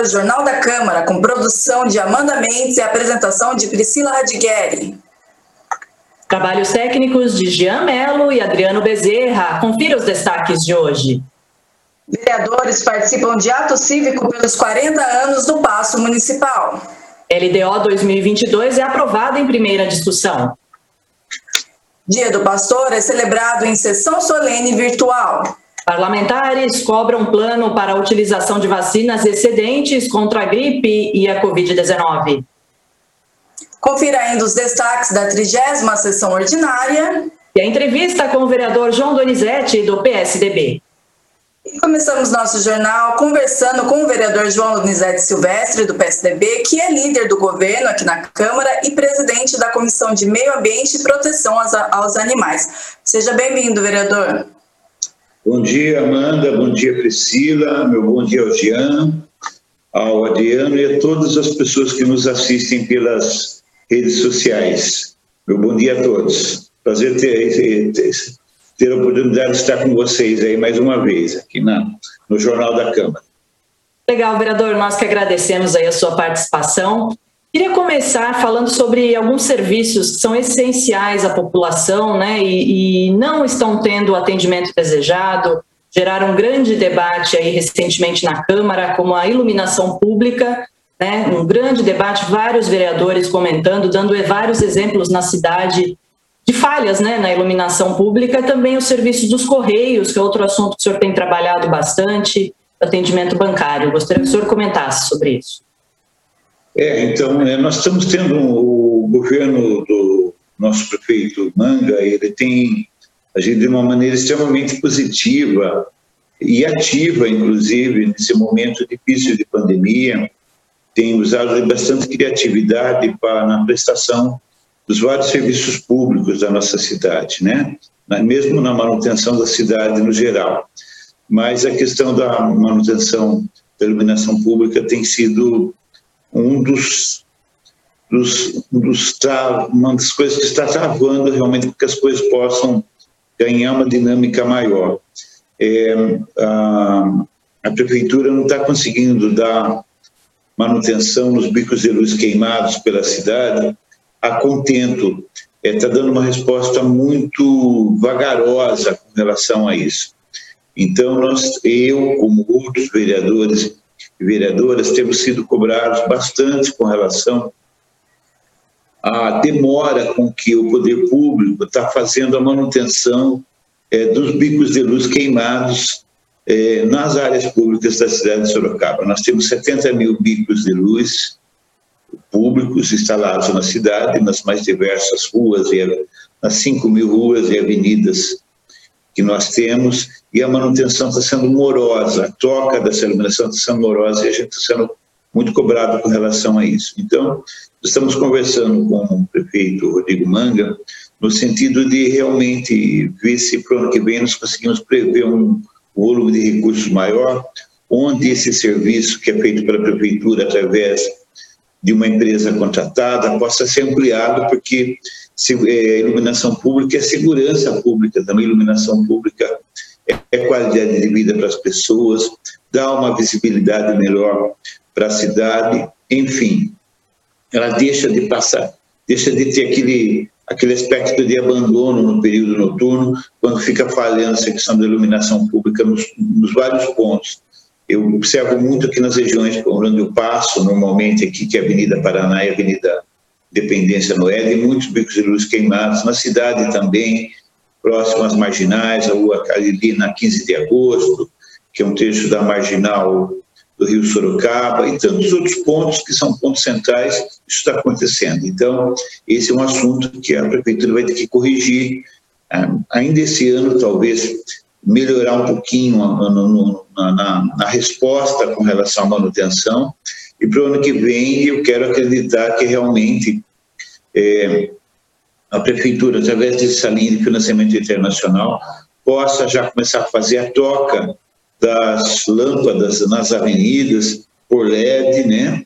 agora o Jornal da Câmara, com produção de Amanda Mendes e apresentação de Priscila Radigueri. Trabalhos técnicos de Jean Melo e Adriano Bezerra. Confira os destaques de hoje. Vereadores participam de ato cívico pelos 40 anos do Paço Municipal. LDO 2022 é aprovado em primeira discussão. Dia do Pastor é celebrado em sessão solene virtual. Parlamentares cobram plano para a utilização de vacinas excedentes contra a gripe e a Covid-19. Confira ainda os destaques da trigésima sessão ordinária. E a entrevista com o vereador João Donizete, do PSDB. E começamos nosso jornal conversando com o vereador João Donizete Silvestre, do PSDB, que é líder do governo aqui na Câmara e presidente da Comissão de Meio Ambiente e Proteção aos Animais. Seja bem-vindo, vereador. Bom dia, Amanda. Bom dia, Priscila. Meu bom dia ao Jean, ao Adriano e a todas as pessoas que nos assistem pelas redes sociais. Meu bom dia a todos. Prazer ter, ter, ter a oportunidade de estar com vocês aí mais uma vez, aqui na, no Jornal da Câmara. Legal, vereador, nós que agradecemos aí a sua participação. Queria começar falando sobre alguns serviços que são essenciais à população, né, e, e não estão tendo o atendimento desejado. Geraram um grande debate aí recentemente na Câmara, como a iluminação pública, né, um grande debate, vários vereadores comentando, dando vários exemplos na cidade de falhas né, na iluminação pública, também os serviços dos Correios, que é outro assunto que o senhor tem trabalhado bastante, atendimento bancário. Gostaria que o senhor comentasse sobre isso. É, então, é, nós estamos tendo o governo do nosso prefeito Manga, ele tem agido de uma maneira extremamente positiva e ativa, inclusive, nesse momento difícil de pandemia, tem usado bastante criatividade para, na prestação dos vários serviços públicos da nossa cidade, né? mesmo na manutenção da cidade no geral. Mas a questão da manutenção da iluminação pública tem sido um dos, dos, dos uma das coisas que está travando realmente para que as coisas possam ganhar uma dinâmica maior. É, a, a prefeitura não está conseguindo dar manutenção nos bicos de luz queimados pela cidade a contento. Está é, dando uma resposta muito vagarosa com relação a isso. Então, nós, eu, como outros vereadores vereadoras, temos sido cobrados bastante com relação à demora com que o poder público está fazendo a manutenção é, dos bicos de luz queimados é, nas áreas públicas da cidade de Sorocaba. Nós temos 70 mil bicos de luz públicos instalados na cidade, nas mais diversas ruas, e nas 5 mil ruas e avenidas que nós temos, e a manutenção está sendo morosa, a troca dessa iluminação está sendo morosa e a gente está sendo muito cobrado com relação a isso. Então, estamos conversando com o prefeito Rodrigo Manga, no sentido de realmente ver se para o ano que vem nós conseguimos prever um volume de recursos maior, onde esse serviço que é feito pela prefeitura através de uma empresa contratada possa ser ampliado, porque se, é, iluminação pública é segurança pública, também iluminação pública é, é qualidade de vida para as pessoas, dá uma visibilidade melhor para a cidade, enfim, ela deixa de passar, deixa de ter aquele, aquele aspecto de abandono no período noturno, quando fica falhando a questão da iluminação pública nos, nos vários pontos eu observo muito aqui nas regiões por onde eu passo, normalmente aqui, que é a Avenida Paraná e a Avenida Dependência Noé, e muitos bicos de luz queimados. Na cidade também, próximo às marginais, a rua ali na 15 de agosto, que é um trecho da marginal do Rio Sorocaba, e tantos outros pontos que são pontos centrais, isso está acontecendo. Então, esse é um assunto que a Prefeitura vai ter que corrigir. Ah, ainda esse ano, talvez, melhorar um pouquinho na, na, resposta com relação à manutenção. E para o ano que vem, eu quero acreditar que realmente é, a Prefeitura, através dessa linha de financiamento internacional, possa já começar a fazer a troca das lâmpadas nas avenidas por LED, né?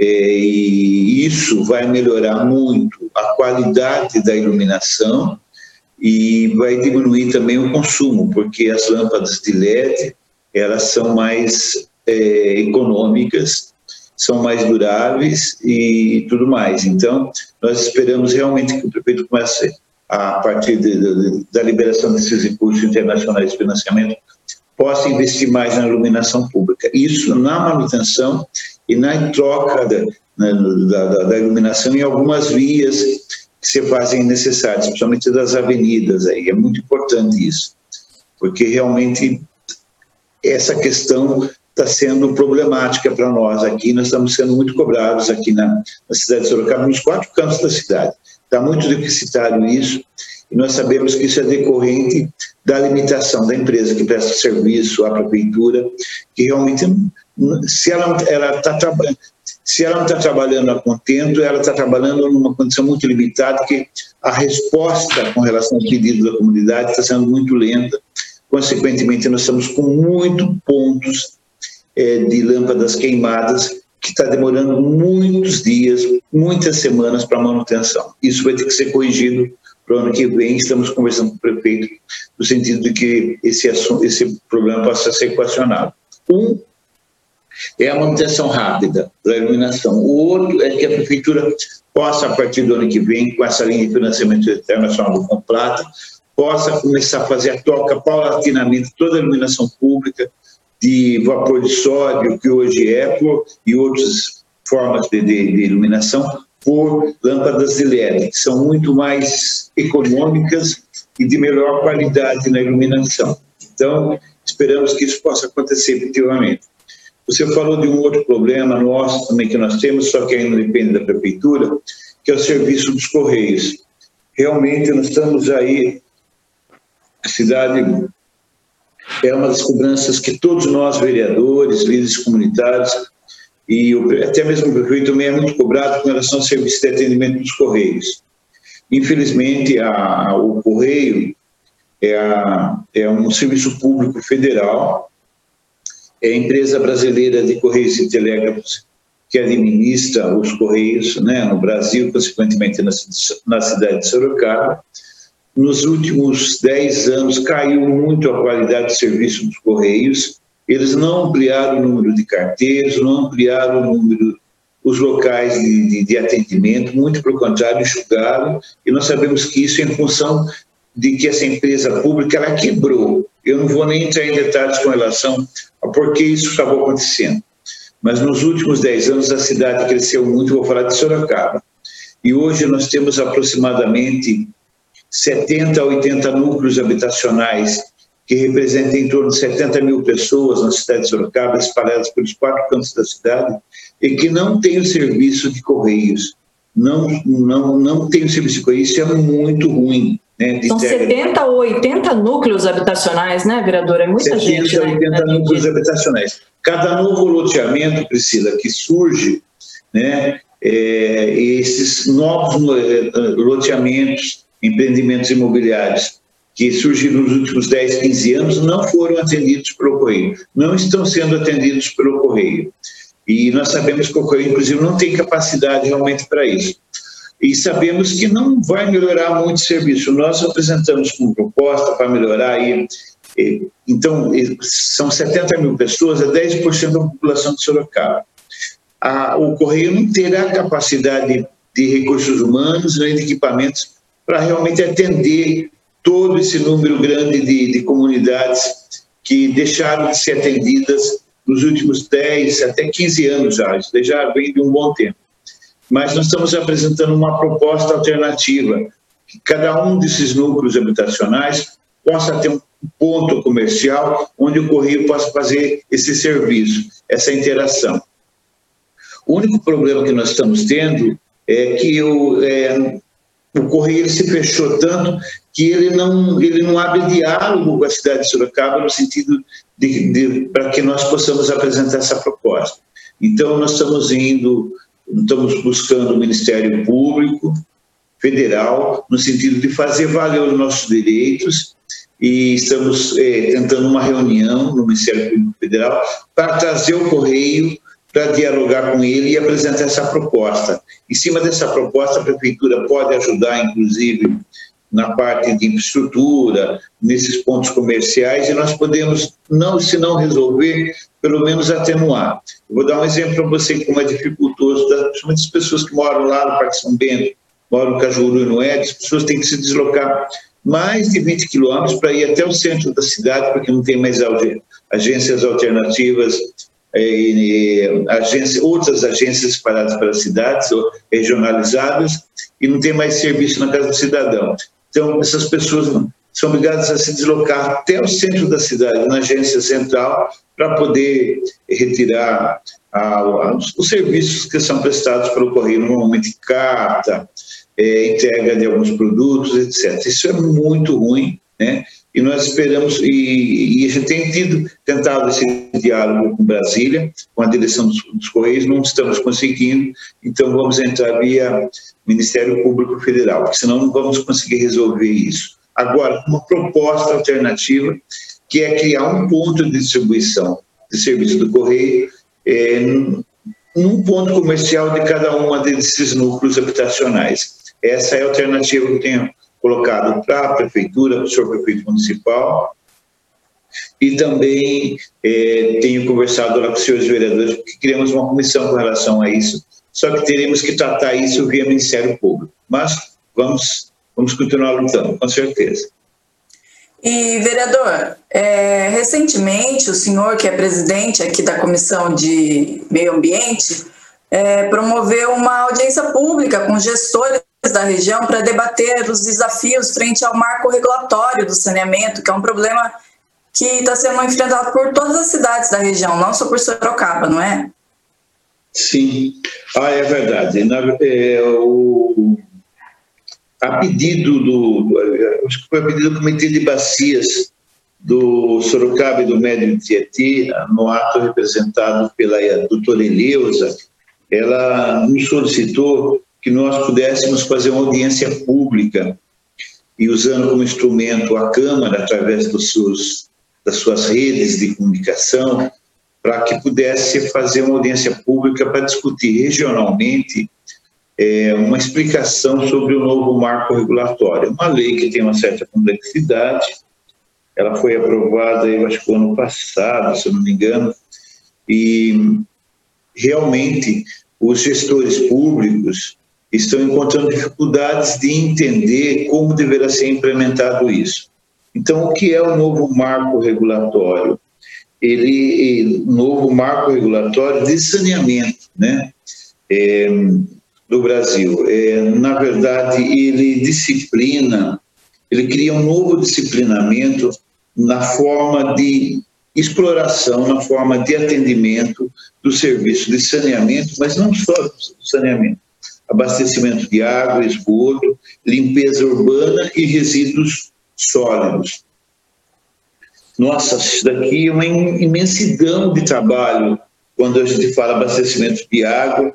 É, e isso vai melhorar muito a qualidade da iluminação e vai diminuir também o consumo, porque as lâmpadas de LED elas são mais é, econômicas são mais duráveis e tudo mais. Então, nós esperamos realmente que o prefeito comece, a partir de, de, da liberação desses recursos internacionais de financiamento, possa investir mais na iluminação pública. Isso na manutenção e na troca da, da, da iluminação em algumas vias que se fazem necessárias, principalmente das avenidas. Aí. É muito importante isso, porque realmente essa questão está sendo problemática para nós aqui. Nós estamos sendo muito cobrados aqui na, na cidade de Sorocaba, nos quatro cantos da cidade. Está muito deficitário isso, e nós sabemos que isso é decorrente da limitação da empresa que presta serviço à prefeitura, que realmente, se ela está trabalhando, se ela não está trabalhando a contento, ela está trabalhando numa condição muito limitada, que a resposta com relação ao pedido da comunidade está sendo muito lenta. Consequentemente, nós estamos com muitos pontos é, de lâmpadas queimadas que está demorando muitos dias, muitas semanas para manutenção. Isso vai ter que ser corrigido para o ano que vem. Estamos conversando com o prefeito no sentido de que esse, assunto, esse problema possa ser equacionado. Um é a manutenção rápida da iluminação. O outro é que a prefeitura possa, a partir do ano que vem, com essa linha de financiamento internacional do Complata, possa começar a fazer a troca paulatinamente toda a iluminação pública, de vapor de sódio, que hoje é por, e outras formas de, de, de iluminação, por lâmpadas de LED, que são muito mais econômicas e de melhor qualidade na iluminação. Então, esperamos que isso possa acontecer efetivamente. Você falou de um outro problema nosso também que nós temos, só que ainda depende da prefeitura, que é o serviço dos correios. Realmente nós estamos aí, a cidade é uma das cobranças que todos nós, vereadores, líderes comunitários, e até mesmo o prefeito também é muito cobrado com relação ao serviço de atendimento dos Correios. Infelizmente, a, o Correio é, a, é um serviço público federal, é a empresa brasileira de Correios e Telégrafos que administra os Correios né, no Brasil, consequentemente na, na cidade de Sorocaba, nos últimos 10 anos caiu muito a qualidade de serviço dos Correios. Eles não ampliaram o número de carteiros, não ampliaram o número, os locais de, de, de atendimento, muito pelo contrário, enxugaram. E nós sabemos que isso é em função de que essa empresa pública ela quebrou. Eu não vou nem entrar em detalhes com relação a por que isso acabou acontecendo. Mas nos últimos 10 anos a cidade cresceu muito, vou falar de Sorocaba. E hoje nós temos aproximadamente 70 a 80 núcleos habitacionais, que representam em torno de 70 mil pessoas na cidade de Sorocaba, espalhadas pelos quatro cantos da cidade, e que não tem o serviço de correios. Não, não, não tem o serviço de correios, isso é muito ruim. Né, São 70 ou 80 núcleos habitacionais, né, vereadora? É muita 70, gente. 80 né? núcleos habitacionais. Cada novo loteamento, Priscila, que surge, né, é, esses novos é, loteamentos empreendimentos imobiliários que surgiram nos últimos 10, 15 anos não foram atendidos pelo Correio, não estão sendo atendidos pelo Correio. E nós sabemos que o Correio, inclusive, não tem capacidade realmente para isso. E sabemos que não vai melhorar muito o serviço. Nós apresentamos como proposta para melhorar aí. Então, são 70 mil pessoas, é 10% da população de Sorocaba. o Correio não terá capacidade de recursos humanos nem de equipamentos para realmente atender todo esse número grande de, de comunidades que deixaram de ser atendidas nos últimos 10 até 15 anos já, já vem de um bom tempo. Mas nós estamos apresentando uma proposta alternativa, que cada um desses núcleos habitacionais possa ter um ponto comercial onde o correio possa fazer esse serviço, essa interação. O único problema que nós estamos tendo é que o, é, o Correio se fechou tanto que ele não, ele não abre diálogo com a cidade de Sorocaba no sentido de, de para que nós possamos apresentar essa proposta. Então, nós estamos indo, estamos buscando o Ministério Público Federal no sentido de fazer valer os nossos direitos e estamos é, tentando uma reunião no Ministério Público Federal para trazer o Correio para dialogar com ele e apresentar essa proposta. Em cima dessa proposta, a prefeitura pode ajudar, inclusive, na parte de infraestrutura, nesses pontos comerciais, e nós podemos, não se não resolver, pelo menos atenuar. Eu vou dar um exemplo para você como é dificultoso, principalmente as pessoas que moram lá no Parque São Bento, moram no Cajuru e no Ed, as pessoas têm que se deslocar mais de 20 quilômetros para ir até o centro da cidade, porque não tem mais agências alternativas, é, e, agências, outras agências espalhadas pelas cidades, regionalizadas, e não tem mais serviço na casa do cidadão. Então, essas pessoas são obrigadas a se deslocar até o centro da cidade, na agência central, para poder retirar os serviços que são prestados pelo correio, normalmente carta, é, entrega de alguns produtos, etc. Isso é muito ruim, né? E nós esperamos, e, e a gente tem tido, tentado esse diálogo com Brasília, com a direção dos, dos Correios, não estamos conseguindo, então vamos entrar via Ministério Público Federal, porque senão não vamos conseguir resolver isso. Agora, uma proposta alternativa, que é criar um ponto de distribuição de serviço do Correio é, num ponto comercial de cada um desses núcleos habitacionais. Essa é a alternativa que eu tenho colocado para a prefeitura, para o senhor prefeito municipal, e também é, tenho conversado lá com os senhores vereadores, porque criamos uma comissão com relação a isso, só que teremos que tratar isso via Ministério Público. Mas vamos vamos continuar lutando, com certeza. E, vereador, é, recentemente o senhor, que é presidente aqui da Comissão de Meio Ambiente, é, promoveu uma audiência pública com gestores da região para debater os desafios frente ao marco regulatório do saneamento, que é um problema que está sendo enfrentado por todas as cidades da região, não só por Sorocaba, não é? Sim, ah, é verdade. Na, é, o, a pedido do, acho que foi a pedido do Comitê de Bacias do Sorocaba e do Médio Tietê, no ato representado pela doutora Eleusa, ela nos solicitou que nós pudéssemos fazer uma audiência pública e usando como instrumento a Câmara, através dos seus, das suas redes de comunicação, para que pudesse fazer uma audiência pública para discutir regionalmente é, uma explicação sobre o novo marco regulatório. Uma lei que tem uma certa complexidade, ela foi aprovada, eu acho que ano passado, se não me engano, e realmente os gestores públicos estão encontrando dificuldades de entender como deverá ser implementado isso. Então, o que é o novo marco regulatório? Ele, novo marco regulatório de saneamento, né? É, do Brasil. É, na verdade, ele disciplina, ele cria um novo disciplinamento na forma de exploração, na forma de atendimento do serviço de saneamento, mas não só do saneamento, abastecimento de água, esgoto, limpeza urbana e resíduos sólidos. Nossa, isso daqui é uma imensidão de trabalho quando a gente fala abastecimento de água,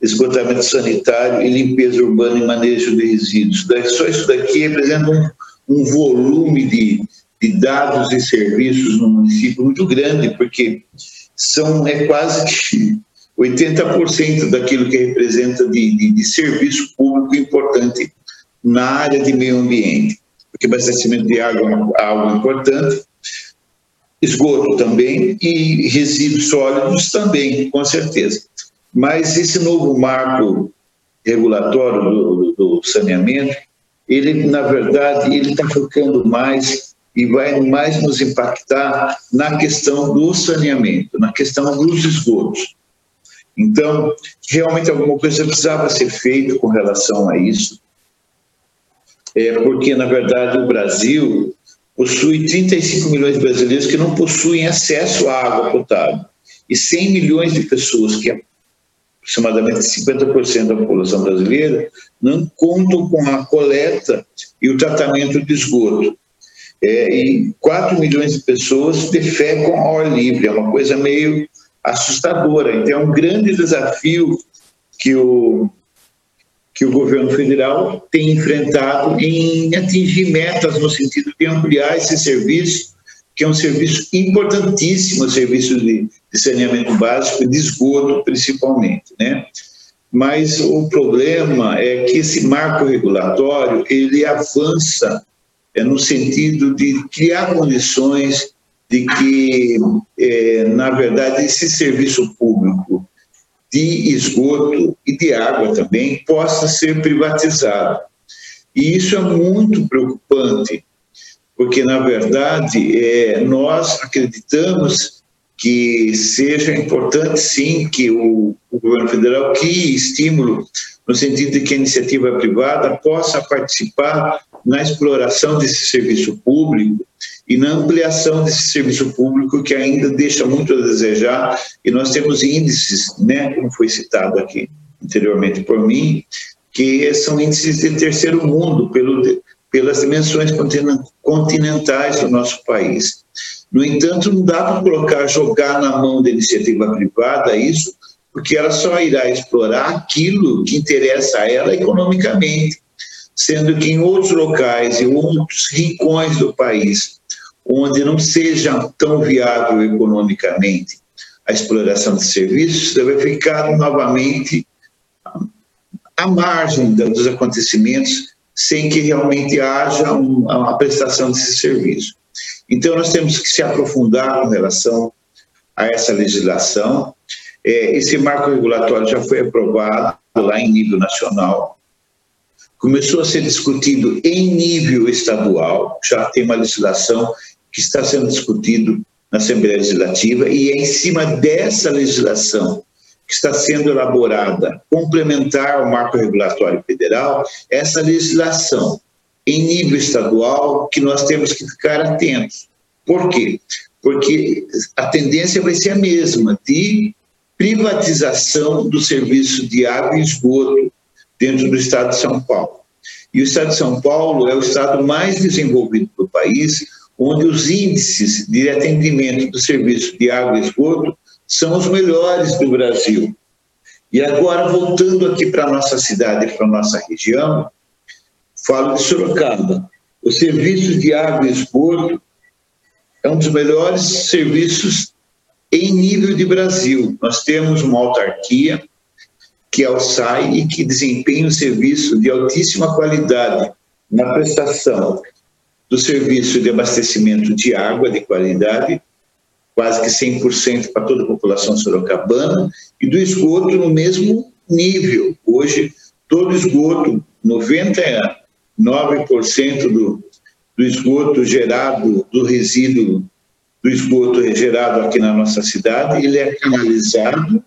esgotamento sanitário e limpeza urbana e manejo de resíduos. Só isso daqui representa um, um volume de, de dados e serviços no município muito grande, porque são é quase que 80% daquilo que representa de, de, de, serviço público importante na área de meio ambiente, porque abastecimento de água é algo importante, esgoto também e resíduos sólidos também, com certeza. Mas esse novo marco regulatório do, do saneamento, ele, na verdade, ele está focando mais e vai mais nos impactar na questão do saneamento, na questão dos esgotos. Então, realmente alguma coisa precisava ser feita com relação a isso, é porque, na verdade, o Brasil possui 35 milhões de brasileiros que não possuem acesso à água potável e 100 milhões de pessoas que aproximadamente 50% da população brasileira, não contam com a coleta e o tratamento de esgoto. É, e 4 milhões de pessoas defecam ao ar livre, é uma coisa meio assustadora. Então, é um grande desafio que o, que o governo federal tem enfrentado em atingir metas no sentido de ampliar esse serviço que é um serviço importantíssimo, o serviço de, de saneamento básico, de esgoto principalmente, né? Mas o problema é que esse marco regulatório ele avança é, no sentido de criar condições de que, é, na verdade, esse serviço público de esgoto e de água também possa ser privatizado. E isso é muito preocupante, porque, na verdade, é, nós acreditamos que seja importante, sim, que o, o governo federal crie estímulo no sentido de que a iniciativa privada possa participar na exploração desse serviço público e na ampliação desse serviço público que ainda deixa muito a desejar. E nós temos índices, né, como foi citado aqui anteriormente por mim, que são índices de terceiro mundo pelo, pelas dimensões continentais do nosso país. No entanto, não dá para colocar, jogar na mão da iniciativa privada isso, porque ela só irá explorar aquilo que interessa a ela economicamente, sendo que em outros locais e outros rincões do país, onde não seja tão viável economicamente a exploração de serviços, deve ficar novamente à margem dos acontecimentos, sem que realmente haja uma prestação desse serviço. Então, nós temos que se aprofundar com relação a essa legislação. É, esse marco regulatório já foi aprovado lá em nível nacional, começou a ser discutido em nível estadual, já tem uma legislação que está sendo discutido na Assembleia Legislativa, e é em cima dessa legislação que está sendo elaborada, complementar ao marco regulatório federal, essa legislação em nível estadual que nós temos que ficar atentos. Por quê? Porque a tendência vai ser a mesma, de privatização do serviço de água e esgoto dentro do estado de São Paulo. E o estado de São Paulo é o estado mais desenvolvido do país, onde os índices de atendimento do serviço de água e esgoto são os melhores do Brasil. E agora, voltando aqui para a nossa cidade, para a nossa região, Falo de Sorocaba. O serviço de água e esgoto é um dos melhores serviços em nível de Brasil. Nós temos uma autarquia, que é o SAI, e que desempenha um serviço de altíssima qualidade na prestação do serviço de abastecimento de água de qualidade, quase que 100% para toda a população sorocabana, e do esgoto no mesmo nível. Hoje, todo esgoto, 90 9% do, do esgoto gerado, do resíduo do esgoto gerado aqui na nossa cidade, ele é canalizado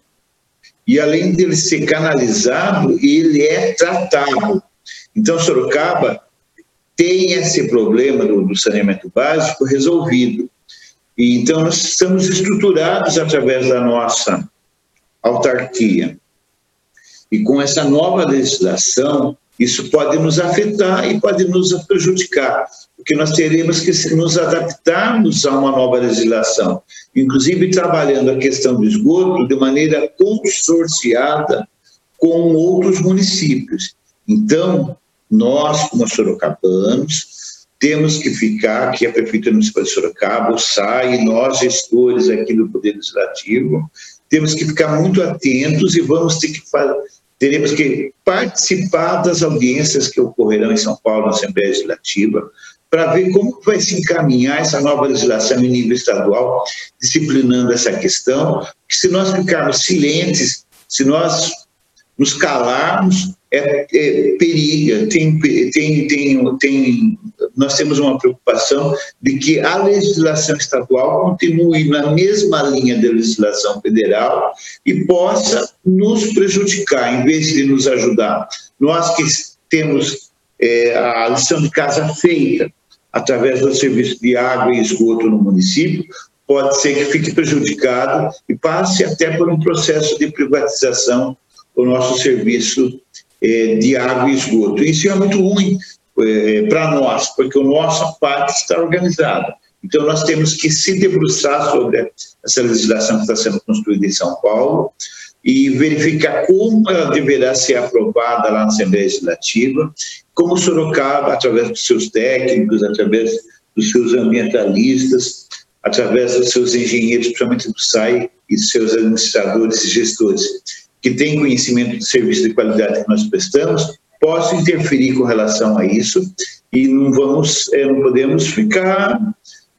e além dele ser canalizado, ele é tratado. Então, Sorocaba tem esse problema do, do saneamento básico resolvido. E, então, nós estamos estruturados através da nossa autarquia. E com essa nova legislação, isso pode nos afetar e pode nos prejudicar, porque nós teremos que nos adaptarmos a uma nova legislação, inclusive trabalhando a questão do esgoto de maneira consorciada com outros municípios. Então, nós, como sorocabanos, temos que ficar, aqui a Prefeitura Municipal de Sorocaba, SAI, nós, gestores aqui do Poder Legislativo, temos que ficar muito atentos e vamos ter que teremos que participar das audiências que ocorrerão em São Paulo, na Assembleia Legislativa, para ver como vai se encaminhar essa nova legislação em nível estadual, disciplinando essa questão, que se nós ficarmos silentes, se nós nos calarmos, é, é, periga, tem, tem, tem, tem, nós temos uma preocupação de que a legislação estadual continue na mesma linha da legislação federal e possa nos prejudicar, em vez de nos ajudar. Nós que temos é, a lição de casa feita através do serviço de água e esgoto no município, pode ser que fique prejudicado e passe até por um processo de privatização o nosso serviço é, de água e esgoto. Isso é muito ruim é, para nós, porque a nossa parte está organizada. Então, nós temos que se debruçar sobre essa legislação que está sendo construída em São Paulo e verificar como ela deverá ser aprovada lá na Assembleia Legislativa, como Sorocaba, através dos seus técnicos, através dos seus ambientalistas, através dos seus engenheiros, principalmente do SAI, e seus administradores e gestores, que tem conhecimento do serviço de qualidade que nós prestamos, posso interferir com relação a isso e não vamos, é, não podemos ficar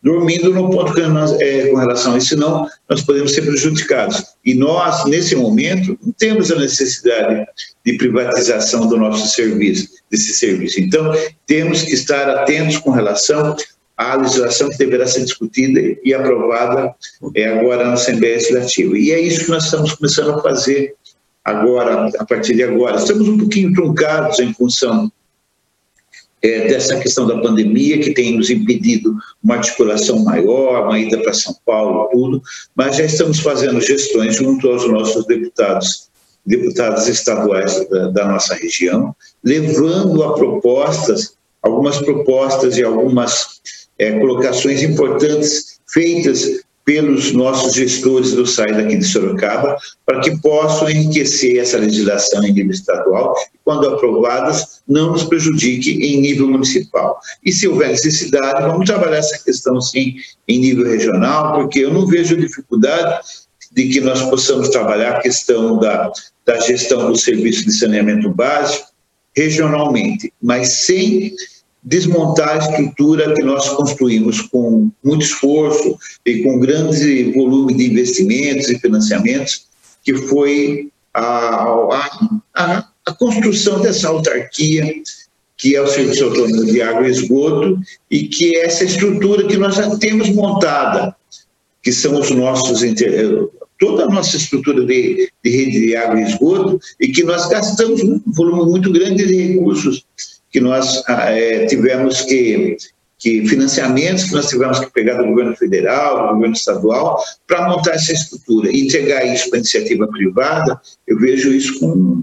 dormindo no ponto que nós, é, com relação a isso, senão nós podemos ser prejudicados. E nós, nesse momento, não temos a necessidade de privatização do nosso serviço, desse serviço. Então, temos que estar atentos com relação à legislação que deverá ser discutida e aprovada é, agora na Assembleia Legislativa. E é isso que nós estamos começando a fazer agora, a partir de agora. Estamos um pouquinho truncados em função é, dessa questão da pandemia, que tem nos impedido uma articulação maior, uma ida para São Paulo, tudo, mas já estamos fazendo gestões junto aos nossos deputados, deputados estaduais da, da nossa região, levando a propostas, algumas propostas e algumas é, colocações importantes feitas pelos nossos gestores do SAI daqui de Sorocaba, para que possam enriquecer essa legislação em nível estadual e, quando aprovadas, não nos prejudique em nível municipal. E se houver necessidade, vamos trabalhar essa questão sim em nível regional, porque eu não vejo dificuldade de que nós possamos trabalhar a questão da, da gestão do serviço de saneamento básico regionalmente, mas sem desmontar a estrutura que nós construímos com muito esforço e com grande volume de investimentos e financiamentos, que foi a, a, a construção dessa autarquia, que é o Serviço Autônomo de Água e Esgoto, e que é essa estrutura que nós já temos montada, que são os nossos toda a nossa estrutura de, de rede de água e esgoto, e que nós gastamos um volume muito grande de recursos que nós é, tivemos que, que financiamentos que nós tivemos que pegar do governo federal, do governo estadual, para montar essa estrutura e entregar isso para a iniciativa privada, eu vejo isso com,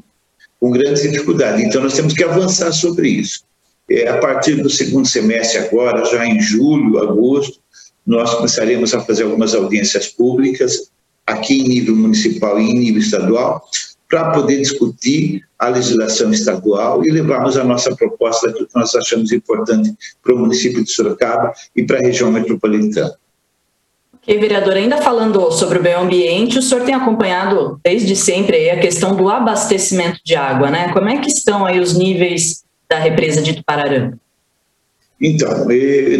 com grande dificuldade. Então, nós temos que avançar sobre isso. É, a partir do segundo semestre agora, já em julho, agosto, nós começaremos a fazer algumas audiências públicas, aqui em nível municipal e em nível estadual, para poder discutir a legislação estadual e levarmos a nossa proposta que nós achamos importante para o município de Sorocaba e para a região metropolitana. Ok, vereador, ainda falando sobre o meio ambiente, o senhor tem acompanhado desde sempre a questão do abastecimento de água, né? Como é que estão aí os níveis da represa de Tupararanga? Então,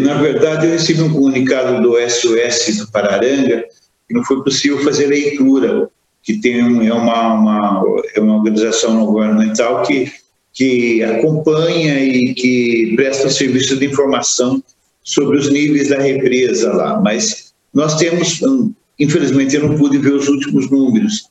na verdade eu recebi um comunicado do SOS do Pararanga que não foi possível fazer leitura que tem é uma, uma, é uma organização não governamental que, que acompanha e que presta serviço de informação sobre os níveis da represa lá. Mas nós temos, hum, infelizmente, eu não pude ver os últimos números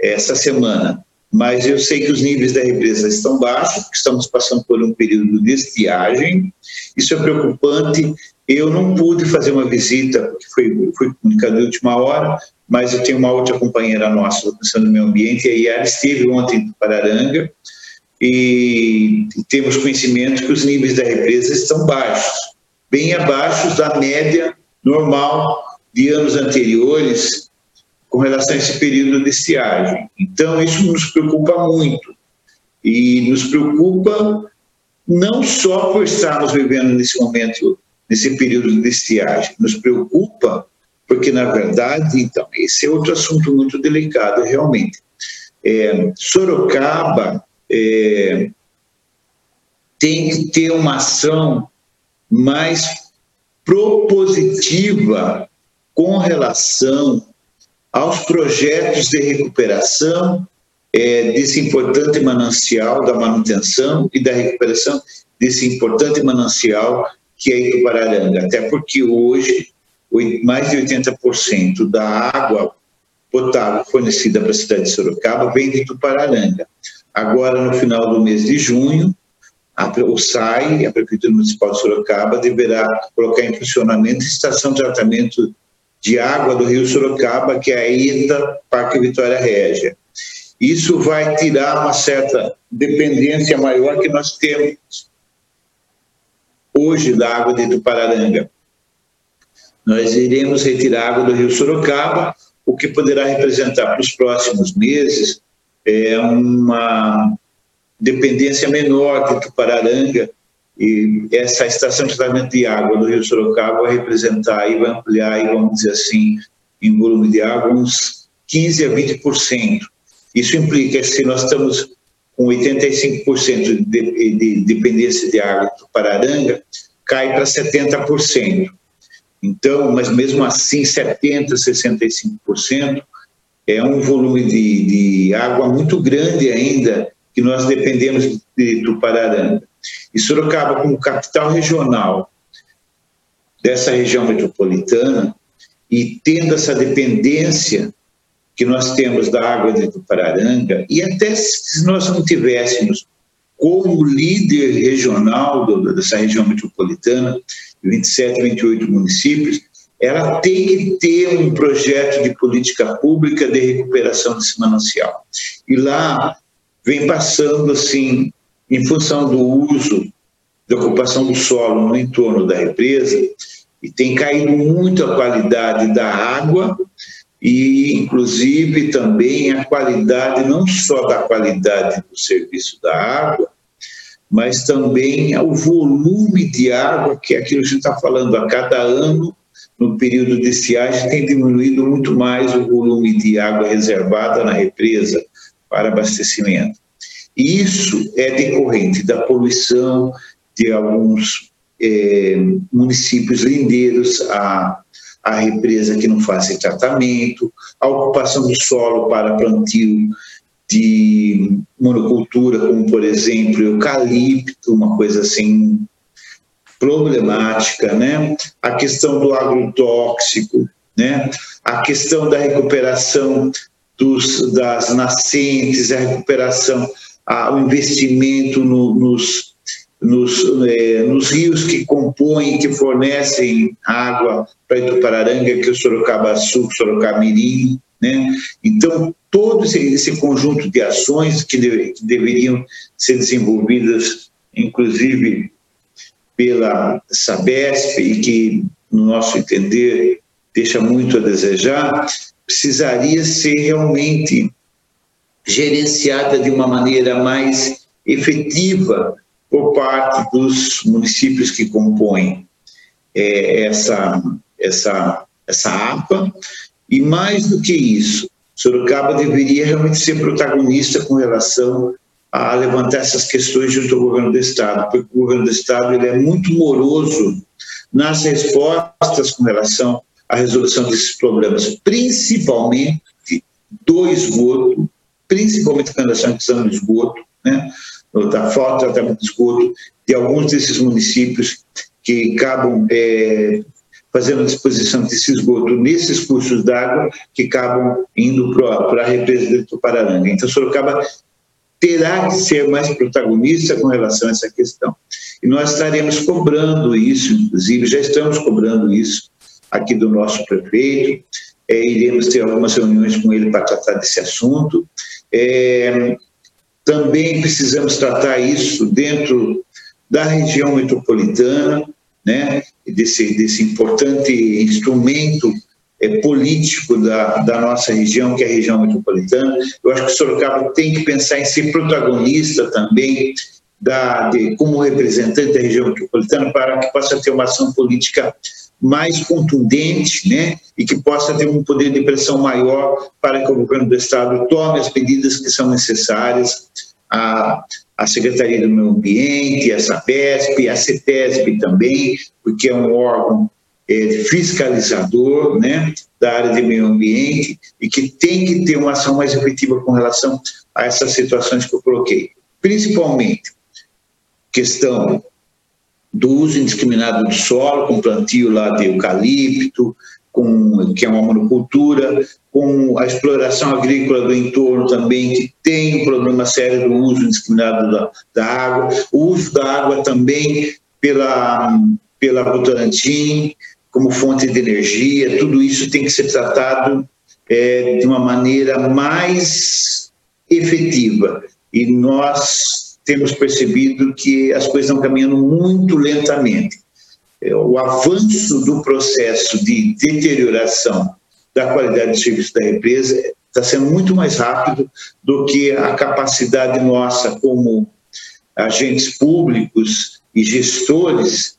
essa semana, mas eu sei que os níveis da represa estão baixos, que estamos passando por um período de estiagem. Isso é preocupante. Eu não pude fazer uma visita, porque foi, foi comunicado de última hora, mas eu tenho uma outra companheira nossa da Comissão do Meio Ambiente, a Yara esteve ontem em Pararanga, e temos conhecimento que os níveis da represa estão baixos, bem abaixo da média normal de anos anteriores com relação a esse período de estiagem. Então, isso nos preocupa muito. E nos preocupa não só por estarmos vivendo nesse momento, nesse período de estiagem, nos preocupa porque, na verdade, então, esse é outro assunto muito delicado, realmente. É, Sorocaba é, tem que ter uma ação mais propositiva com relação aos projetos de recuperação é, desse importante manancial da manutenção e da recuperação desse importante manancial que é Itupararanga, até porque hoje mais de 80% da água potável fornecida para a cidade de Sorocaba vem de Tupararanga. Agora, no final do mês de junho, a, o SAI, a Prefeitura Municipal de Sorocaba, deverá colocar em funcionamento a estação de tratamento de água do Rio Sorocaba, que é a ITA Parque Vitória Régia. Isso vai tirar uma certa dependência maior que nós temos hoje da água de Tupararanga nós iremos retirar água do rio Sorocaba, o que poderá representar para os próximos meses é uma dependência menor de Tupararanga e essa estação de tratamento de água do rio Sorocaba vai representar e vai ampliar, vamos dizer assim, em volume de água, uns 15% a 20%. Isso implica que se nós estamos com 85% de, de dependência de água do Tupararanga, cai para 70%. Então, mas mesmo assim, 70%, 65% é um volume de, de água muito grande ainda que nós dependemos de Tupararanga. E Sorocaba, como capital regional dessa região metropolitana, e tendo essa dependência que nós temos da água de Tupararanga, e até se nós não tivéssemos como líder regional dessa região metropolitana, 27, 28 municípios, ela tem que ter um projeto de política pública de recuperação desse manancial. E lá vem passando assim, em função do uso da ocupação do solo no entorno da represa, e tem caído muito a qualidade da água e, inclusive, também a qualidade, não só da qualidade do serviço da água, mas também o volume de água, que é aquilo que a gente está falando, a cada ano, no período de estiagem, tem diminuído muito mais o volume de água reservada na represa para abastecimento. Isso é decorrente da poluição de alguns é, municípios lindeiros à, à represa que não fazem tratamento, a ocupação do solo para plantio de monocultura, como por exemplo eucalipto, uma coisa assim problemática, né? A questão do agrotóxico, né? A questão da recuperação dos, das nascentes, a recuperação, o investimento no, nos nos, é, nos rios que compõem, que fornecem água para Itupararanga, que é o Sorocaba Sul, Sorocaba Mirim, né? Então, todo esse, esse conjunto de ações que, deve, que deveriam ser desenvolvidas, inclusive pela Sabesp, e que, no nosso entender, deixa muito a desejar, precisaria ser realmente gerenciada de uma maneira mais efetiva por parte dos municípios que compõem é, essa, essa, essa APA, e mais do que isso, Sorocaba deveria realmente ser protagonista com relação a levantar essas questões junto ao governo do Estado, porque o governo do Estado ele é muito moroso nas respostas com relação à resolução desses problemas, principalmente do esgoto, principalmente com relação à questão do esgoto, né? da falta de tratamento de esgoto de alguns desses municípios que acabam é, fazendo a disposição desse esgoto nesses cursos d'água que acabam indo para a represa de Tupararanga. Então, Sorocaba terá que ser mais protagonista com relação a essa questão. E nós estaremos cobrando isso, inclusive, já estamos cobrando isso aqui do nosso prefeito, é, iremos ter algumas reuniões com ele para tratar desse assunto. É, também precisamos tratar isso dentro da região metropolitana, né, desse, desse importante instrumento é, político da, da nossa região, que é a região metropolitana. Eu acho que o Sorocaba tem que pensar em ser protagonista também da, de, como representante da região metropolitana para que possa ter uma ação política mais contundente, né, e que possa ter um poder de pressão maior para que o governo do estado tome as medidas que são necessárias, a, a Secretaria do Meio Ambiente, a SAPESP, a CETESB também, porque é um órgão é, fiscalizador, né, da área de meio ambiente e que tem que ter uma ação mais efetiva com relação a essas situações que eu coloquei, principalmente questão do uso indiscriminado do solo, com plantio lá de eucalipto, com, que é uma monocultura, com a exploração agrícola do entorno também, que tem um problema sério do uso indiscriminado da, da água, o uso da água também pela, pela Votorantim como fonte de energia, tudo isso tem que ser tratado é, de uma maneira mais efetiva. E nós temos percebido que as coisas estão caminhando muito lentamente. É, o avanço do processo de deterioração da qualidade de serviço da represa está sendo muito mais rápido do que a capacidade nossa como agentes públicos e gestores,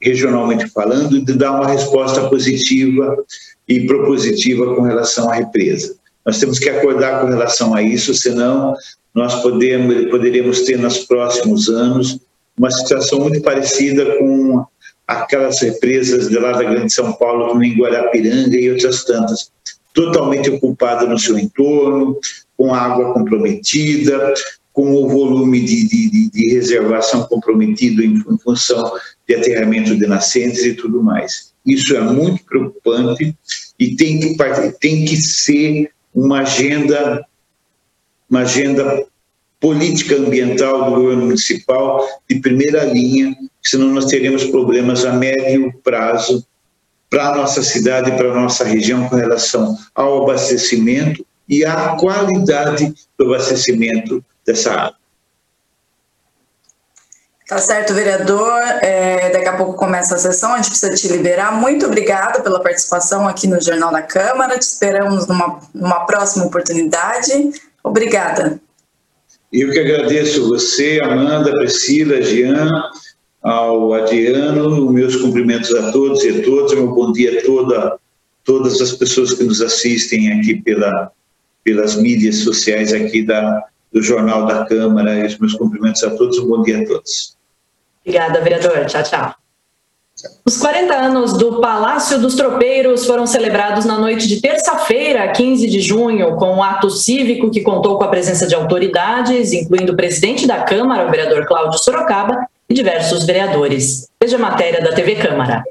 regionalmente falando, de dar uma resposta positiva e propositiva com relação à represa. Nós temos que acordar com relação a isso, senão nós podemos, poderíamos ter nos próximos anos uma situação muito parecida com aquelas represas de lá da Grande São Paulo, como em Guarapiranga e outras tantas, totalmente ocupada no seu entorno, com água comprometida, com o volume de, de, de reservação comprometido em, em função de aterramento de nascentes e tudo mais. Isso é muito preocupante e tem que, tem que ser uma agenda, uma agenda política ambiental do governo municipal de primeira linha, senão nós teremos problemas a médio prazo para a nossa cidade, para a nossa região com relação ao abastecimento e à qualidade do abastecimento dessa água. Tá certo, vereador. É, daqui a pouco começa a sessão, a gente precisa te liberar. Muito obrigada pela participação aqui no Jornal da Câmara. Te esperamos numa, numa próxima oportunidade. Obrigada. Eu que agradeço você, Amanda, Priscila, Jean, ao Adriano, meus cumprimentos a todos e a todas, meu bom dia a toda, todas as pessoas que nos assistem aqui pela, pelas mídias sociais aqui da, do Jornal da Câmara, e os meus cumprimentos a todos, um bom dia a todos. Obrigada, vereador. Tchau, tchau. Os 40 anos do Palácio dos Tropeiros foram celebrados na noite de terça-feira, 15 de junho, com um ato cívico que contou com a presença de autoridades, incluindo o presidente da Câmara, o vereador Cláudio Sorocaba, e diversos vereadores. Veja a matéria da TV Câmara.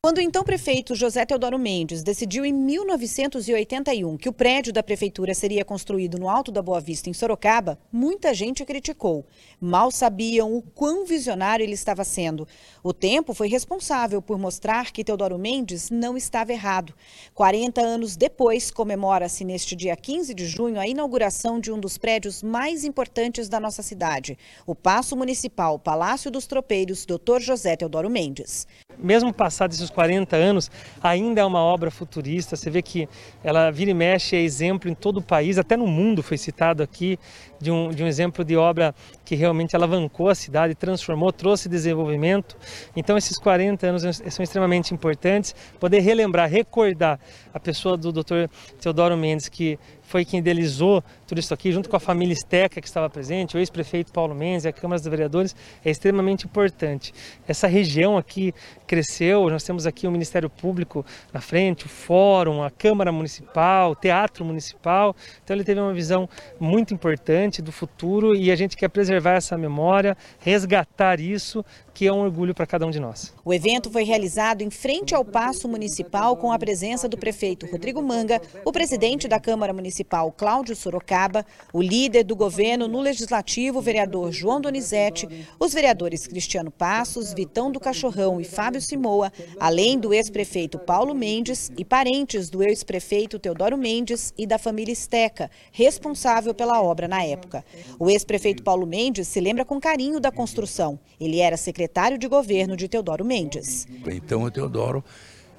Quando o então prefeito José Teodoro Mendes decidiu em 1981 que o prédio da prefeitura seria construído no Alto da Boa Vista, em Sorocaba, muita gente criticou. Mal sabiam o quão visionário ele estava sendo. O tempo foi responsável por mostrar que Teodoro Mendes não estava errado. 40 anos depois, comemora-se neste dia 15 de junho a inauguração de um dos prédios mais importantes da nossa cidade, o Paço Municipal Palácio dos Tropeiros, Dr. José Teodoro Mendes. Mesmo passados esses 40 anos, ainda é uma obra futurista. Você vê que ela vira e mexe, é exemplo em todo o país, até no mundo foi citado aqui, de um, de um exemplo de obra que realmente alavancou a cidade, transformou, trouxe desenvolvimento. Então, esses 40 anos são extremamente importantes. Poder relembrar, recordar a pessoa do Dr. Teodoro Mendes, que foi quem idealizou tudo isso aqui, junto com a família Esteca que estava presente, o ex-prefeito Paulo Mendes e a Câmara dos Vereadores, é extremamente importante. Essa região aqui cresceu, nós temos aqui o Ministério Público na frente, o Fórum, a Câmara Municipal, o Teatro Municipal, então ele teve uma visão muito importante do futuro e a gente quer preservar essa memória, resgatar isso que é um orgulho para cada um de nós. O evento foi realizado em frente ao Paço Municipal com a presença do prefeito Rodrigo Manga, o presidente da Câmara Municipal Cláudio Sorocaba, o líder do governo no Legislativo, o vereador João Donizete, os vereadores Cristiano Passos, Vitão do Cachorrão e Fábio Simoa, além do ex-prefeito Paulo Mendes e parentes do ex-prefeito Teodoro Mendes e da família Esteca, responsável pela obra na época. O ex-prefeito Paulo Mendes se lembra com carinho da construção. Ele era secretário secretário de governo de Teodoro Mendes. Então o Teodoro,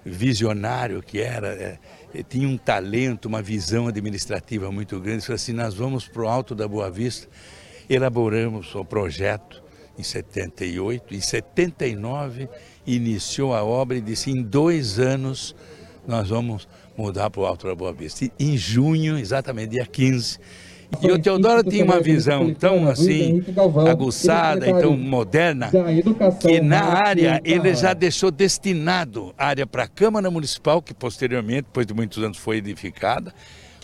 visionário que era, é, tinha um talento, uma visão administrativa muito grande, falou assim, nós vamos para o Alto da Boa Vista, elaboramos o projeto em 78, em 79 iniciou a obra e disse, em dois anos nós vamos mudar para o Alto da Boa Vista. E em junho, exatamente dia 15, e o Teodoro tinha uma visão tão assim, aguçada e tão moderna, que na área ele já deixou destinado área para a Câmara Municipal, que posteriormente, depois de muitos anos, foi edificada,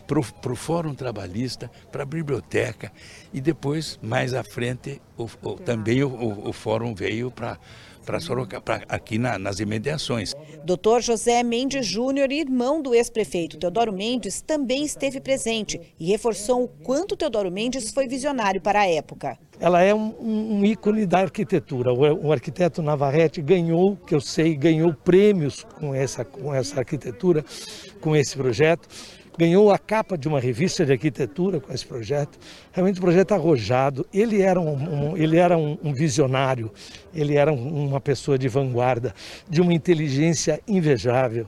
para o Fórum Trabalhista, para a Biblioteca e depois, mais à frente, o, o, também o, o Fórum veio para para Sorocaba, aqui na, nas imediações. Doutor José Mendes Júnior, irmão do ex-prefeito Teodoro Mendes, também esteve presente e reforçou o quanto Teodoro Mendes foi visionário para a época. Ela é um, um ícone da arquitetura. O, o, arquiteto Navarrete ganhou, que eu sei, ganhou prêmios com essa, com essa arquitetura, com esse projeto ganhou a capa de uma revista de arquitetura com esse projeto. Realmente um projeto arrojado. Ele era um, um ele era um, um visionário, ele era uma pessoa de vanguarda, de uma inteligência invejável,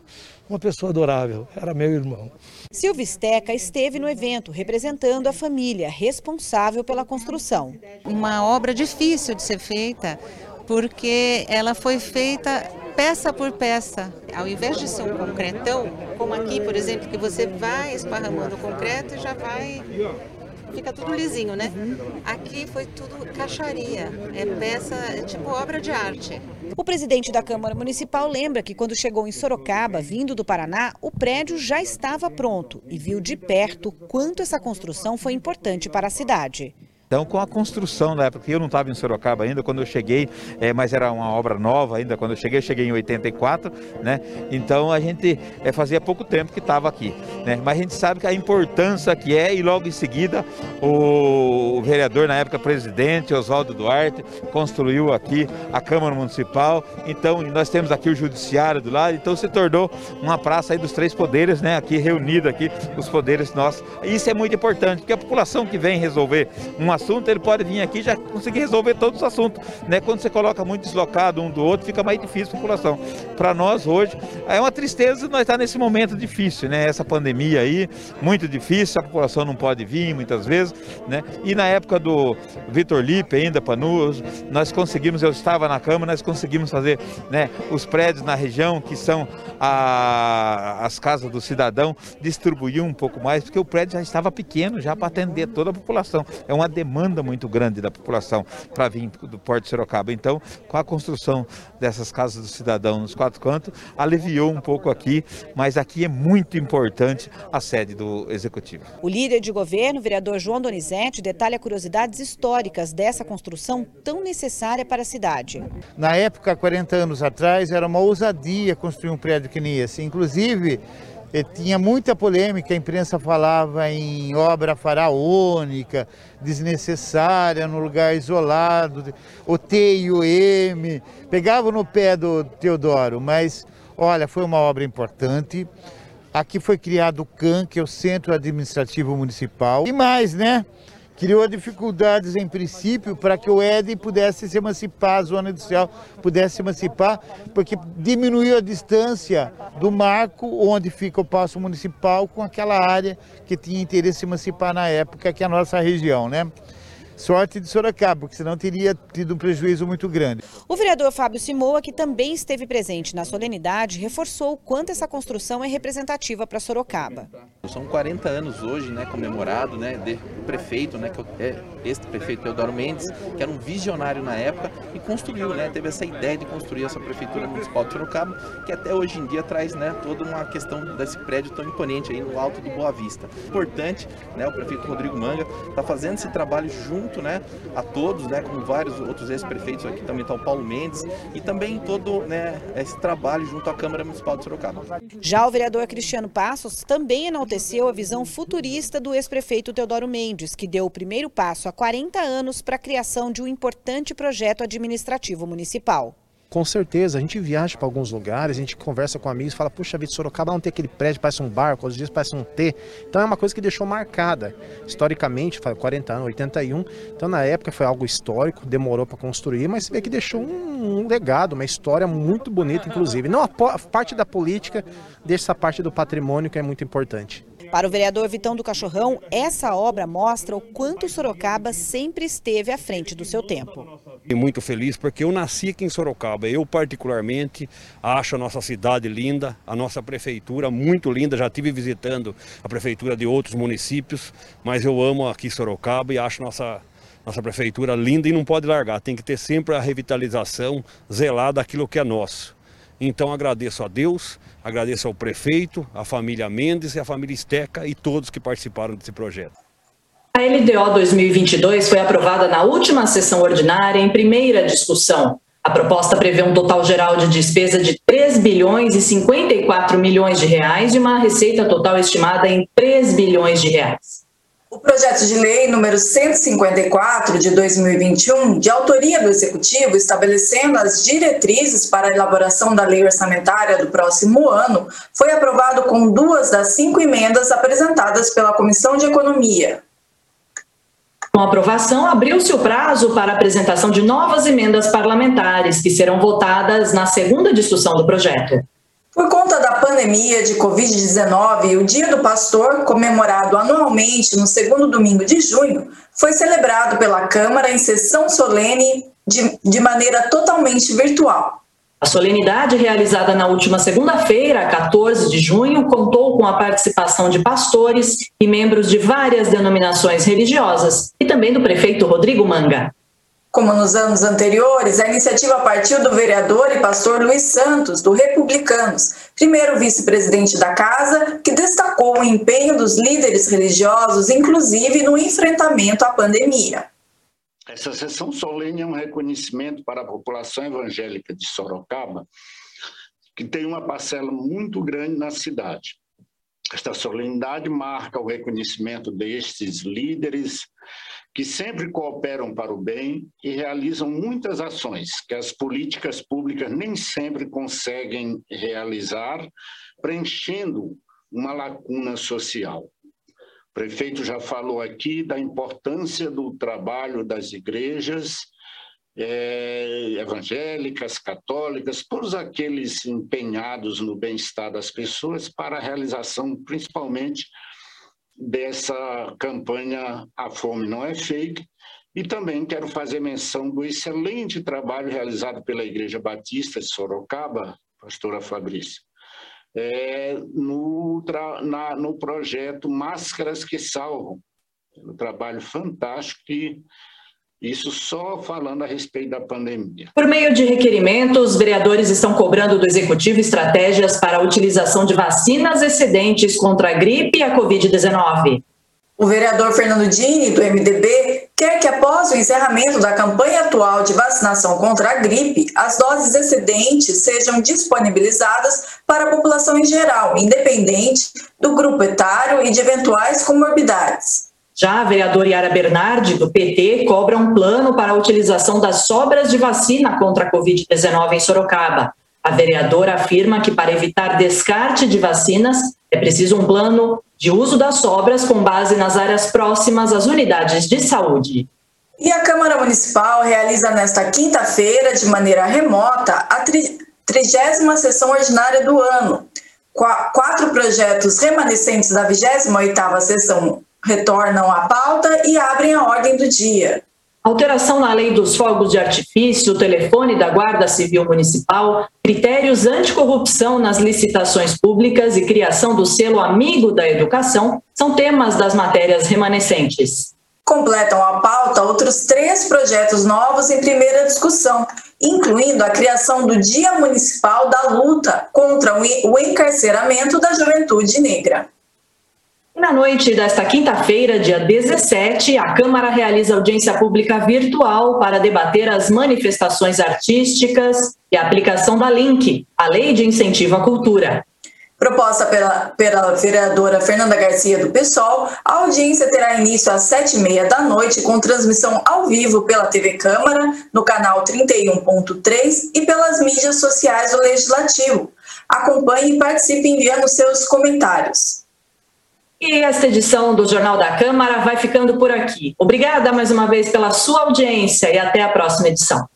uma pessoa adorável. Era meu irmão. Silvio Steca esteve no evento representando a família responsável pela construção. Uma obra difícil de ser feita, porque ela foi feita peça por peça. Ao invés de ser um concretão, como aqui, por exemplo, que você vai esparramando o concreto e já vai fica tudo lisinho, né? Aqui foi tudo caixaria, é peça, é tipo obra de arte. O presidente da Câmara Municipal lembra que quando chegou em Sorocaba, vindo do Paraná, o prédio já estava pronto e viu de perto quanto essa construção foi importante para a cidade. Então, com a construção da época, eu não estava em Sorocaba ainda quando eu cheguei, é, mas era uma obra nova ainda quando eu cheguei, eu cheguei em 84, né? Então a gente é, fazia pouco tempo que estava aqui, né? Mas a gente sabe que a importância que é e logo em seguida o, vereador, na época presidente, Oswaldo Duarte, construiu aqui a Câmara Municipal. Então nós temos aqui o Judiciário do lado, então se tornou uma praça aí dos três poderes, né? Aqui reunido aqui os poderes nossos. Isso é muito importante, porque a população que vem resolver uma assunto, ele pode vir aqui e já conseguir resolver todos os assuntos. Né? Quando você coloca muito deslocado um do outro, fica mais difícil a população. Para nós hoje, é uma tristeza nós estar tá nesse momento difícil, né? Essa pandemia aí, muito difícil, a população não pode vir muitas vezes, né? E na época do Vitor Lipe, ainda Panus, nós conseguimos, eu estava na Câmara, nós conseguimos fazer né, os prédios na região, que são a, as casas do cidadão, distribuir um pouco mais, porque o prédio já estava pequeno, já para atender toda a população. É uma demanda muito grande da população para vir do Porto de Sorocaba. Então, com a construção dessas casas do cidadão nos quatro cantos, aliviou um pouco aqui, mas aqui é muito importante a sede do Executivo. O líder de governo, vereador João Donizete, detalha curiosidades históricas dessa construção tão necessária para a cidade. Na época, 40 anos atrás, era uma ousadia construir um prédio que nem esse. Inclusive, e tinha muita polêmica, a imprensa falava em obra faraônica, desnecessária, no lugar isolado, o T e o M, pegava no pé do Teodoro, mas olha, foi uma obra importante. Aqui foi criado o CAN, que é o Centro Administrativo Municipal. E mais, né? criou dificuldades em princípio para que o Éden pudesse se emancipar, a zona industrial pudesse se emancipar, porque diminuiu a distância do marco onde fica o passo municipal com aquela área que tinha interesse em emancipar na época, que é a nossa região, né? Sorte de Sorocaba, porque senão teria tido um prejuízo muito grande. O vereador Fábio Simoa, que também esteve presente na solenidade, reforçou o quanto essa construção é representativa para Sorocaba. São 40 anos hoje, né, comemorado, né, de prefeito, né, que é este prefeito Teodoro Mendes, que era um visionário na época e construiu, né, teve essa ideia de construir essa prefeitura municipal de Sorocaba, que até hoje em dia traz, né, toda uma questão desse prédio tão imponente aí no alto do Boa Vista. Importante, né, o prefeito Rodrigo Manga está fazendo esse trabalho junto junto né, a todos, né, como vários outros ex-prefeitos, aqui também está Paulo Mendes, e também todo né, esse trabalho junto à Câmara Municipal de Sorocaba. Já o vereador Cristiano Passos também enalteceu a visão futurista do ex-prefeito Teodoro Mendes, que deu o primeiro passo há 40 anos para a criação de um importante projeto administrativo municipal. Com certeza, a gente viaja para alguns lugares, a gente conversa com amigos, fala, puxa vida, Sorocaba não tem aquele prédio, parece um barco, às vezes parece um T. Então é uma coisa que deixou marcada, historicamente, 40 anos, 81. Então na época foi algo histórico, demorou para construir, mas você vê que deixou um, um, legado, uma história muito bonita, inclusive. Não a, a parte da política, deixa essa parte do patrimônio que é muito importante. Para o vereador Vitão do Cachorrão, essa obra mostra o quanto Sorocaba sempre esteve à frente do seu tempo. Muito feliz porque eu nasci aqui em Sorocaba. Eu particularmente acho a nossa cidade linda, a nossa prefeitura muito linda. Já tive visitando a prefeitura de outros municípios, mas eu amo aqui Sorocaba e acho nossa nossa prefeitura linda e não pode largar. Tem que ter sempre a revitalização, zelar daquilo que é nosso. Então agradeço a Deus, agradeço ao prefeito, à família Mendes e à família Esteca e todos que participaram desse projeto. A LDO 2022 foi aprovada na última sessão ordinária em primeira discussão. A proposta prevê um total geral de despesa de 3 bilhões e 54 milhões de reais e uma receita total estimada em 3 bilhões de reais. O projeto de lei número 154 de 2021, de autoria do Executivo, estabelecendo as diretrizes para a elaboração da lei orçamentária do próximo ano, foi aprovado com duas das cinco emendas apresentadas pela Comissão de Economia. Com a aprovação, abriu-se o prazo para a apresentação de novas emendas parlamentares, que serão votadas na segunda discussão do projeto. Pandemia de Covid-19, o Dia do Pastor, comemorado anualmente no segundo domingo de junho, foi celebrado pela Câmara em sessão solene de, de maneira totalmente virtual. A solenidade realizada na última segunda-feira, 14 de junho, contou com a participação de pastores e membros de várias denominações religiosas e também do prefeito Rodrigo Manga. Como nos anos anteriores, a iniciativa partiu do vereador e pastor Luiz Santos, do Republicanos, primeiro vice-presidente da casa, que destacou o empenho dos líderes religiosos, inclusive no enfrentamento à pandemia. Essa sessão solene é um reconhecimento para a população evangélica de Sorocaba, que tem uma parcela muito grande na cidade. Esta solenidade marca o reconhecimento destes líderes que sempre cooperam para o bem e realizam muitas ações que as políticas públicas nem sempre conseguem realizar, preenchendo uma lacuna social. O prefeito já falou aqui da importância do trabalho das igrejas é, evangélicas, católicas, todos aqueles empenhados no bem-estar das pessoas para a realização, principalmente, dessa campanha A Fome Não é Fake. E também quero fazer menção do excelente trabalho realizado pela Igreja Batista de Sorocaba, pastora Fabrício, é, no, na, no projeto Máscaras que Salvam. Um trabalho fantástico que isso só falando a respeito da pandemia. Por meio de requerimentos, vereadores estão cobrando do Executivo estratégias para a utilização de vacinas excedentes contra a gripe e a Covid-19. O vereador Fernando Dini, do MDB, quer que após o encerramento da campanha atual de vacinação contra a gripe, as doses excedentes sejam disponibilizadas para a população em geral, independente do grupo etário e de eventuais comorbidades. Já a vereadora Yara Bernardi, do PT, cobra um plano para a utilização das sobras de vacina contra a Covid-19 em Sorocaba. A vereadora afirma que, para evitar descarte de vacinas, é preciso um plano de uso das sobras com base nas áreas próximas às unidades de saúde. E a Câmara Municipal realiza nesta quinta-feira, de maneira remota, a trigésima sessão ordinária do ano. Quatro projetos remanescentes da 28ª sessão retornam à pauta e abrem a ordem do dia. Alteração na lei dos fogos de artifício, telefone da Guarda Civil Municipal, critérios anticorrupção nas licitações públicas e criação do selo Amigo da Educação são temas das matérias remanescentes. Completam a pauta outros três projetos novos em primeira discussão, incluindo a criação do Dia Municipal da Luta contra o encarceramento da juventude negra. Na noite desta quinta-feira, dia 17, a Câmara realiza audiência pública virtual para debater as manifestações artísticas e a aplicação da LINC, a Lei de Incentivo à Cultura. Proposta pela, pela vereadora Fernanda Garcia do PSOL, a audiência terá início às sete e meia da noite, com transmissão ao vivo pela TV Câmara, no canal 31.3 e pelas mídias sociais do Legislativo. Acompanhe e participe enviando seus comentários. E esta edição do Jornal da Câmara vai ficando por aqui. Obrigada mais uma vez pela sua audiência e até a próxima edição.